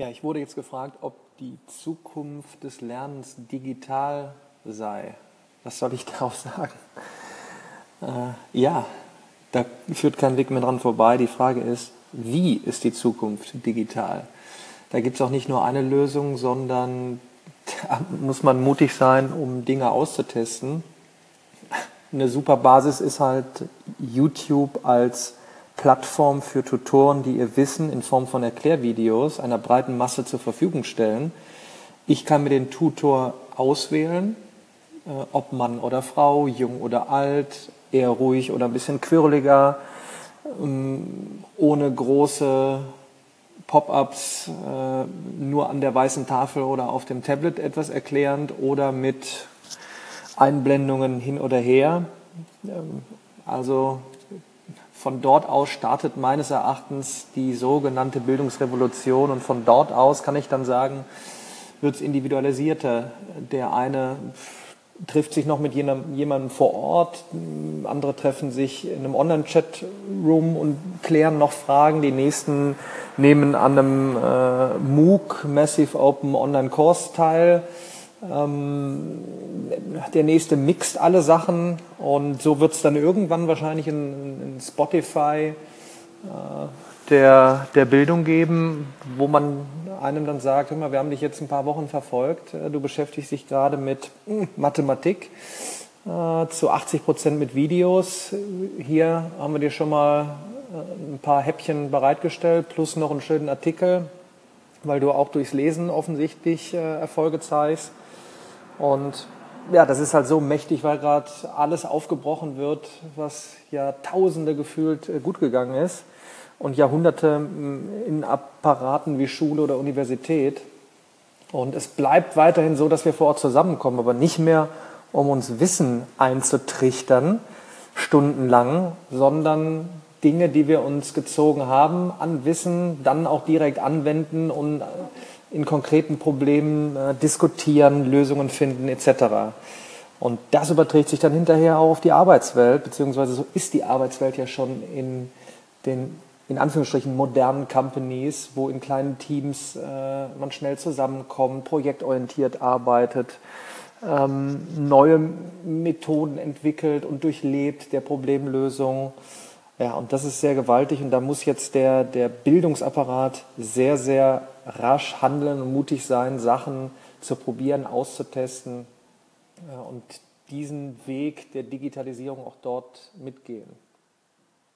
Ja, ich wurde jetzt gefragt, ob die Zukunft des Lernens digital sei. Was soll ich darauf sagen? Äh, ja, da führt kein Weg mehr dran vorbei. Die Frage ist, wie ist die Zukunft digital? Da gibt es auch nicht nur eine Lösung, sondern da muss man mutig sein, um Dinge auszutesten. Eine super Basis ist halt YouTube als Plattform für Tutoren, die ihr Wissen in Form von Erklärvideos einer breiten Masse zur Verfügung stellen. Ich kann mir den Tutor auswählen, äh, ob Mann oder Frau, jung oder alt, eher ruhig oder ein bisschen quirliger, ähm, ohne große Pop-ups, äh, nur an der weißen Tafel oder auf dem Tablet etwas erklärend oder mit Einblendungen hin oder her. Ähm, also von dort aus startet meines Erachtens die sogenannte Bildungsrevolution und von dort aus kann ich dann sagen, wird es individualisierter. Der eine trifft sich noch mit jemandem vor Ort, andere treffen sich in einem Online-Chat-Room und klären noch Fragen, die nächsten nehmen an einem äh, MOOC, Massive Open Online Course teil. Ähm, der nächste mixt alle Sachen und so wird es dann irgendwann wahrscheinlich in, in Spotify äh, der, der Bildung geben, wo man einem dann sagt, hör mal, wir haben dich jetzt ein paar Wochen verfolgt, äh, du beschäftigst dich gerade mit hm, Mathematik äh, zu 80 Prozent mit Videos. Hier haben wir dir schon mal äh, ein paar Häppchen bereitgestellt, plus noch einen schönen Artikel, weil du auch durchs Lesen offensichtlich äh, Erfolge zeigst. Und ja, das ist halt so mächtig, weil gerade alles aufgebrochen wird, was Jahrtausende gefühlt äh, gut gegangen ist und Jahrhunderte mm, in Apparaten wie Schule oder Universität. Und es bleibt weiterhin so, dass wir vor Ort zusammenkommen, aber nicht mehr, um uns Wissen einzutrichtern, stundenlang, sondern Dinge, die wir uns gezogen haben an Wissen, dann auch direkt anwenden und in konkreten Problemen äh, diskutieren, Lösungen finden etc. Und das überträgt sich dann hinterher auch auf die Arbeitswelt, beziehungsweise so ist die Arbeitswelt ja schon in den in Anführungsstrichen modernen Companies, wo in kleinen Teams äh, man schnell zusammenkommt, projektorientiert arbeitet, ähm, neue Methoden entwickelt und durchlebt der Problemlösung. Ja, und das ist sehr gewaltig und da muss jetzt der, der Bildungsapparat sehr, sehr rasch handeln und mutig sein, Sachen zu probieren, auszutesten und diesen Weg der Digitalisierung auch dort mitgehen.